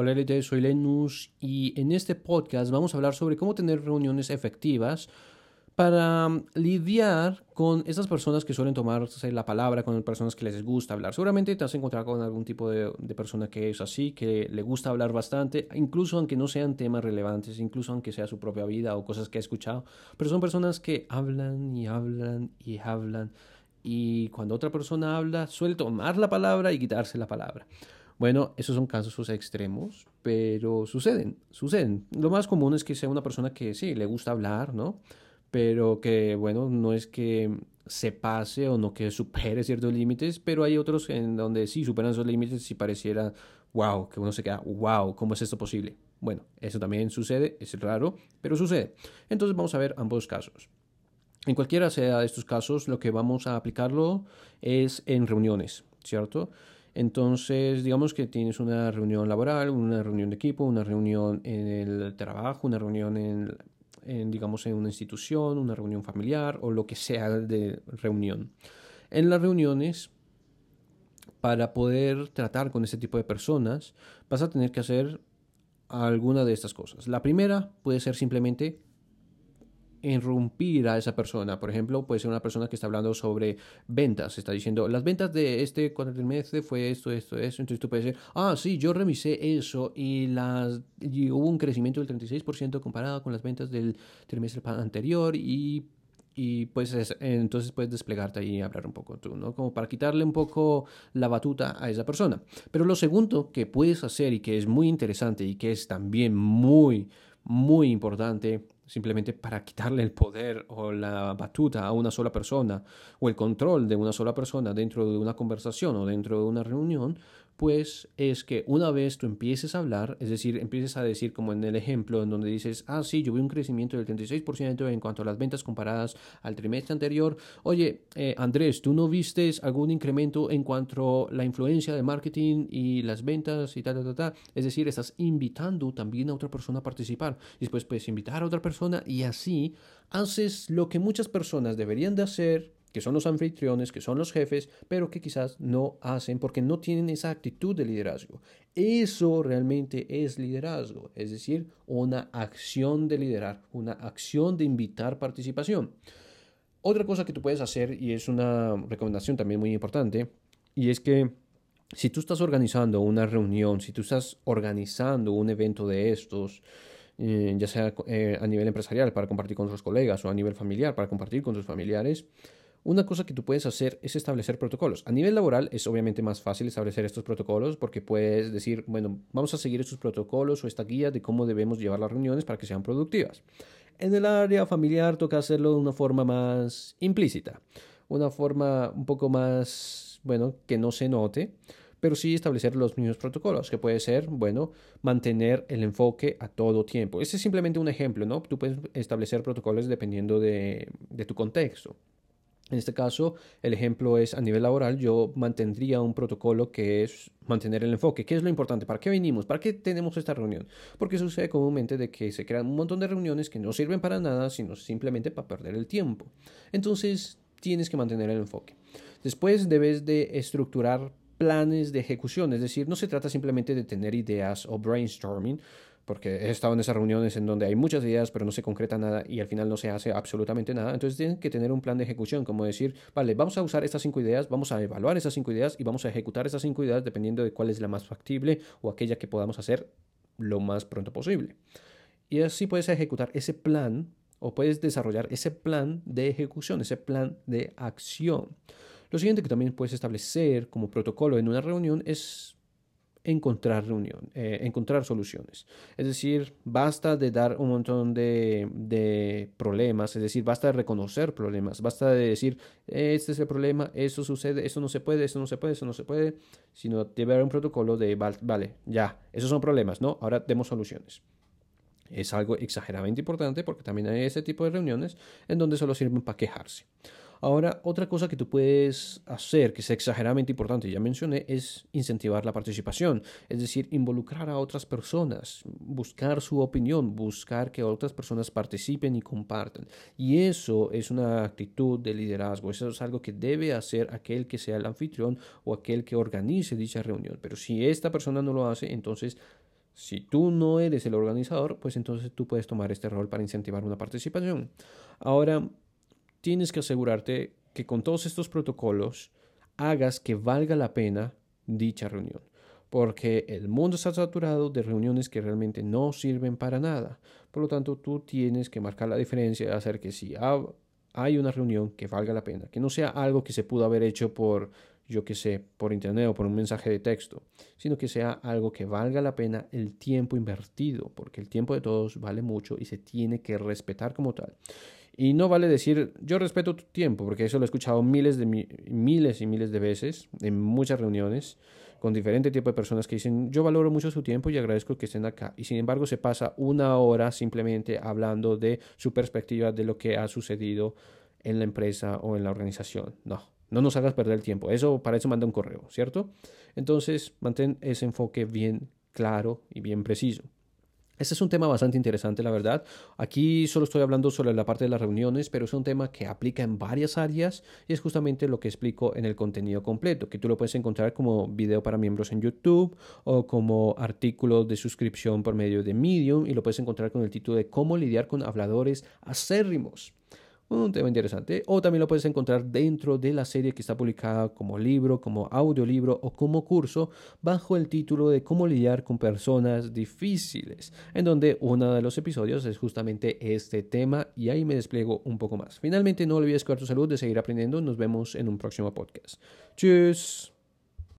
Hola Elite, soy Lenus y en este podcast vamos a hablar sobre cómo tener reuniones efectivas para um, lidiar con esas personas que suelen tomarse la palabra, con personas que les gusta hablar. Seguramente te vas a encontrar con algún tipo de, de, persona que es así, que le gusta hablar bastante, incluso aunque no sean temas relevantes, incluso aunque sea su propia vida o cosas que ha escuchado, pero son personas que hablan y hablan y hablan y cuando otra persona habla suele tomar la palabra y quitarse la palabra. Bueno, esos son casos extremos, pero suceden, suceden. Lo más común es que sea una persona que sí, le gusta hablar, ¿no? Pero que, bueno, no es que se pase o no que supere ciertos límites, pero hay otros en donde sí superan esos límites y pareciera, wow, que uno se queda, wow, ¿cómo es esto posible? Bueno, eso también sucede, es raro, pero sucede. Entonces vamos a ver ambos casos. En cualquiera sea de estos casos, lo que vamos a aplicarlo es en reuniones, ¿cierto? Entonces, digamos que tienes una reunión laboral, una reunión de equipo, una reunión en el trabajo, una reunión en, digamos, en una institución, una reunión familiar o lo que sea de reunión. En las reuniones, para poder tratar con ese tipo de personas, vas a tener que hacer alguna de estas cosas. La primera puede ser simplemente interrumpir a esa persona. Por ejemplo, puede ser una persona que está hablando sobre ventas, está diciendo, las ventas de este cuatrimestre fue esto, esto, eso. Entonces tú puedes decir, ah, sí, yo revisé eso y, las, hubo un crecimiento del 36% comparado con las ventas del trimestre anterior y y pues entonces puedes desplegarte ahí y hablar un poco tú, ¿no? Como para quitarle un poco la batuta a esa persona. Pero lo segundo que puedes hacer y que es muy interesante y que es también muy, muy importante simplemente para quitarle el poder o la batuta a una sola persona o el control de una sola persona dentro de una conversación o dentro de una reunión, pues es que una vez tú empieces a hablar, es decir, empieces a decir como en el ejemplo en donde dices, ah, sí, yo vi un crecimiento del 36% en cuanto a las ventas comparadas al trimestre anterior. Oye, eh, Andrés, ¿tú no viste algún incremento en cuanto a la influencia de marketing y las ventas y tal, tal, tal, tal? Es decir, estás invitando también a otra persona a participar. Y después puedes invitar a otra persona y así haces lo que muchas personas deberían de hacer que son los anfitriones, que son los jefes, pero que quizás no hacen porque no tienen esa actitud de liderazgo. Eso realmente es liderazgo, es decir, una acción de liderar, una acción de invitar participación. Otra cosa que tú puedes hacer, y es una recomendación también muy importante, y es que si tú estás organizando una reunión, si tú estás organizando un evento de estos, eh, ya sea eh, a nivel empresarial para compartir con tus colegas o a nivel familiar para compartir con tus familiares, una cosa que tú puedes hacer es establecer protocolos. A nivel laboral es obviamente más fácil establecer estos protocolos porque puedes decir, bueno, vamos a seguir estos protocolos o esta guía de cómo debemos llevar las reuniones para que sean productivas. En el área familiar toca hacerlo de una forma más implícita, una forma un poco más, bueno, que no se note, pero sí establecer los mismos protocolos, que puede ser, bueno, mantener el enfoque a todo tiempo. Ese es simplemente un ejemplo, ¿no? Tú puedes establecer protocolos dependiendo de, tu contexto. En este caso, el ejemplo es a nivel laboral, yo mantendría un protocolo que es mantener el enfoque. ¿Qué es lo importante? ¿Para qué venimos? ¿Para qué tenemos esta reunión? Porque sucede comúnmente de que se crean un montón de reuniones que no sirven para nada, sino simplemente para perder el tiempo. Entonces, tienes que mantener el enfoque. Después debes de estructurar planes de ejecución, es decir, no se trata simplemente de tener ideas o brainstorming, porque he estado en esas reuniones en donde hay muchas ideas, pero no se concreta nada y al final no se hace absolutamente nada. Entonces tienen que tener un plan de ejecución, como decir, vale, vamos a usar estas cinco ideas, vamos a evaluar esas cinco ideas y vamos a ejecutar esas cinco ideas dependiendo de cuál es la más factible o aquella que podamos hacer lo más pronto posible. Y así puedes ejecutar ese plan o puedes desarrollar ese plan de ejecución, ese plan de acción. Lo siguiente que también puedes establecer como protocolo en una reunión es encontrar reunión, eh, encontrar soluciones. Es decir, basta de dar un montón de, de, problemas, es decir, basta de reconocer problemas, basta de decir, este es el problema, eso sucede, eso no se puede, eso no se puede, eso no se puede, sino debe haber un protocolo de, vale, ya, esos son problemas, ¿no? Ahora demos soluciones. Es algo exageradamente importante porque también hay ese tipo de reuniones en donde solo sirven para quejarse. Ahora, otra cosa que tú puedes hacer, que es exageradamente importante, ya mencioné, es incentivar la participación, es decir, involucrar a otras personas, buscar su opinión, buscar que otras personas participen y compartan. Y eso es una actitud de liderazgo, eso es algo que debe hacer aquel que sea el anfitrión o aquel que organice dicha reunión. Pero si esta persona no lo hace, entonces Si tú no eres el organizador, pues entonces tú puedes tomar este rol para incentivar una participación. Ahora, tienes que asegurarte que con todos estos protocolos hagas que valga la pena dicha reunión. Porque el mundo está saturado de reuniones que realmente no sirven para nada. Por lo tanto, tú tienes que marcar la diferencia y hacer que si hay una reunión que valga la pena, que no sea algo que se pudo haber hecho por, yo que sé, por internet o por un mensaje de texto, sino que sea algo que valga la pena el tiempo invertido, porque el tiempo de todos vale mucho y se tiene que respetar como tal. Y no vale decir, yo respeto tu tiempo, porque eso lo he escuchado miles, de miles y miles de veces en muchas reuniones con diferentes tipos de personas que dicen, yo valoro mucho su tiempo y agradezco que estén acá. Y sin embargo se pasa una hora simplemente hablando de su perspectiva de lo que ha sucedido en la empresa o en la organización. No, no nos hagas perder el tiempo. Eso para eso manda un correo, ¿cierto? Entonces, mantén ese enfoque bien claro y bien preciso. Este es un tema bastante interesante, la verdad. Aquí solo estoy hablando sobre la parte de las reuniones, pero es un tema que aplica en varias áreas y es justamente lo que explico en el contenido completo, que tú lo puedes encontrar como video para miembros en YouTube o como artículo de suscripción por medio de Medium y lo puedes encontrar con el título de cómo lidiar con habladores acérrimos un tema interesante. O también lo puedes encontrar dentro de la serie que está publicada como libro, como audiolibro o como curso bajo el título de Cómo lidiar con personas difíciles, en donde uno de los episodios es justamente este tema y ahí me despliego un poco más. Finalmente, no olvides cuidar tu salud, de seguir aprendiendo. Nos vemos en un próximo podcast. Tschüss.